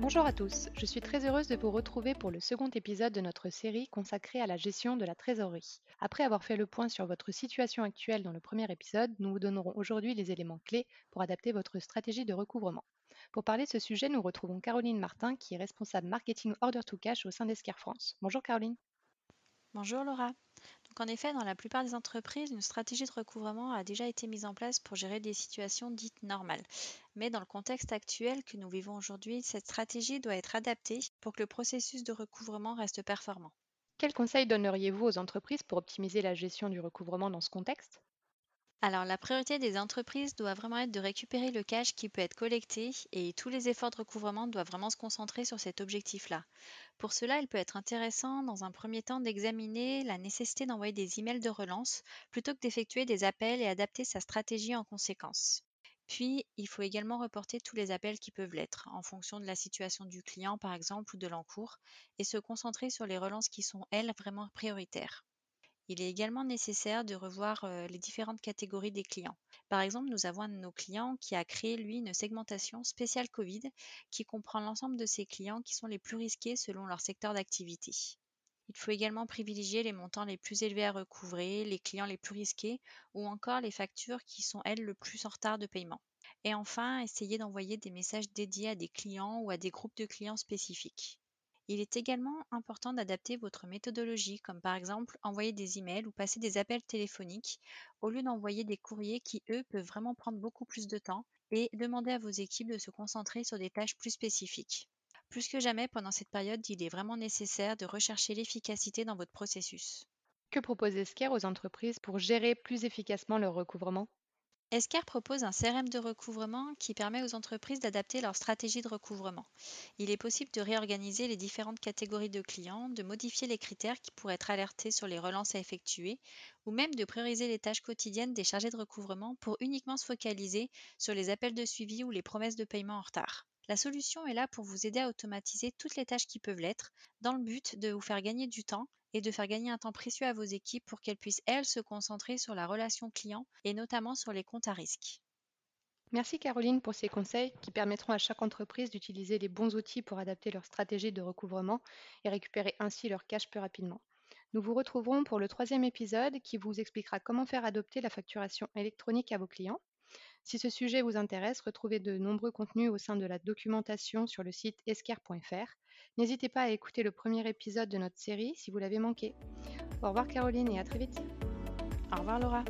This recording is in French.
Bonjour à tous, je suis très heureuse de vous retrouver pour le second épisode de notre série consacrée à la gestion de la trésorerie. Après avoir fait le point sur votre situation actuelle dans le premier épisode, nous vous donnerons aujourd'hui les éléments clés pour adapter votre stratégie de recouvrement. Pour parler de ce sujet, nous retrouvons Caroline Martin qui est responsable marketing Order to Cash au sein d'Esquire France. Bonjour Caroline. Bonjour Laura. Donc en effet, dans la plupart des entreprises, une stratégie de recouvrement a déjà été mise en place pour gérer des situations dites normales. Mais dans le contexte actuel que nous vivons aujourd'hui, cette stratégie doit être adaptée pour que le processus de recouvrement reste performant. Quels conseils donneriez-vous aux entreprises pour optimiser la gestion du recouvrement dans ce contexte? Alors, la priorité des entreprises doit vraiment être de récupérer le cash qui peut être collecté et tous les efforts de recouvrement doivent vraiment se concentrer sur cet objectif-là. Pour cela, il peut être intéressant, dans un premier temps, d'examiner la nécessité d'envoyer des emails de relance plutôt que d'effectuer des appels et adapter sa stratégie en conséquence. Puis, il faut également reporter tous les appels qui peuvent l'être, en fonction de la situation du client par exemple ou de l'encours, et se concentrer sur les relances qui sont, elles, vraiment prioritaires. Il est également nécessaire de revoir les différentes catégories des clients. Par exemple, nous avons un de nos clients qui a créé, lui, une segmentation spéciale Covid qui comprend l'ensemble de ses clients qui sont les plus risqués selon leur secteur d'activité. Il faut également privilégier les montants les plus élevés à recouvrer, les clients les plus risqués ou encore les factures qui sont, elles, le plus en retard de paiement. Et enfin, essayer d'envoyer des messages dédiés à des clients ou à des groupes de clients spécifiques. Il est également important d'adapter votre méthodologie, comme par exemple envoyer des emails ou passer des appels téléphoniques, au lieu d'envoyer des courriers qui, eux, peuvent vraiment prendre beaucoup plus de temps, et demander à vos équipes de se concentrer sur des tâches plus spécifiques. Plus que jamais, pendant cette période, il est vraiment nécessaire de rechercher l'efficacité dans votre processus. Que propose Esquire aux entreprises pour gérer plus efficacement leur recouvrement? Escar propose un CRM de recouvrement qui permet aux entreprises d'adapter leur stratégie de recouvrement. Il est possible de réorganiser les différentes catégories de clients, de modifier les critères qui pourraient être alertés sur les relances à effectuer, ou même de prioriser les tâches quotidiennes des chargés de recouvrement pour uniquement se focaliser sur les appels de suivi ou les promesses de paiement en retard. La solution est là pour vous aider à automatiser toutes les tâches qui peuvent l'être, dans le but de vous faire gagner du temps et de faire gagner un temps précieux à vos équipes pour qu'elles puissent, elles, se concentrer sur la relation client et notamment sur les comptes à risque. Merci Caroline pour ces conseils qui permettront à chaque entreprise d'utiliser les bons outils pour adapter leur stratégie de recouvrement et récupérer ainsi leur cash plus rapidement. Nous vous retrouverons pour le troisième épisode qui vous expliquera comment faire adopter la facturation électronique à vos clients. Si ce sujet vous intéresse, retrouvez de nombreux contenus au sein de la documentation sur le site esquire.fr. N'hésitez pas à écouter le premier épisode de notre série si vous l'avez manqué. Au revoir Caroline et à très vite. Au revoir Laura.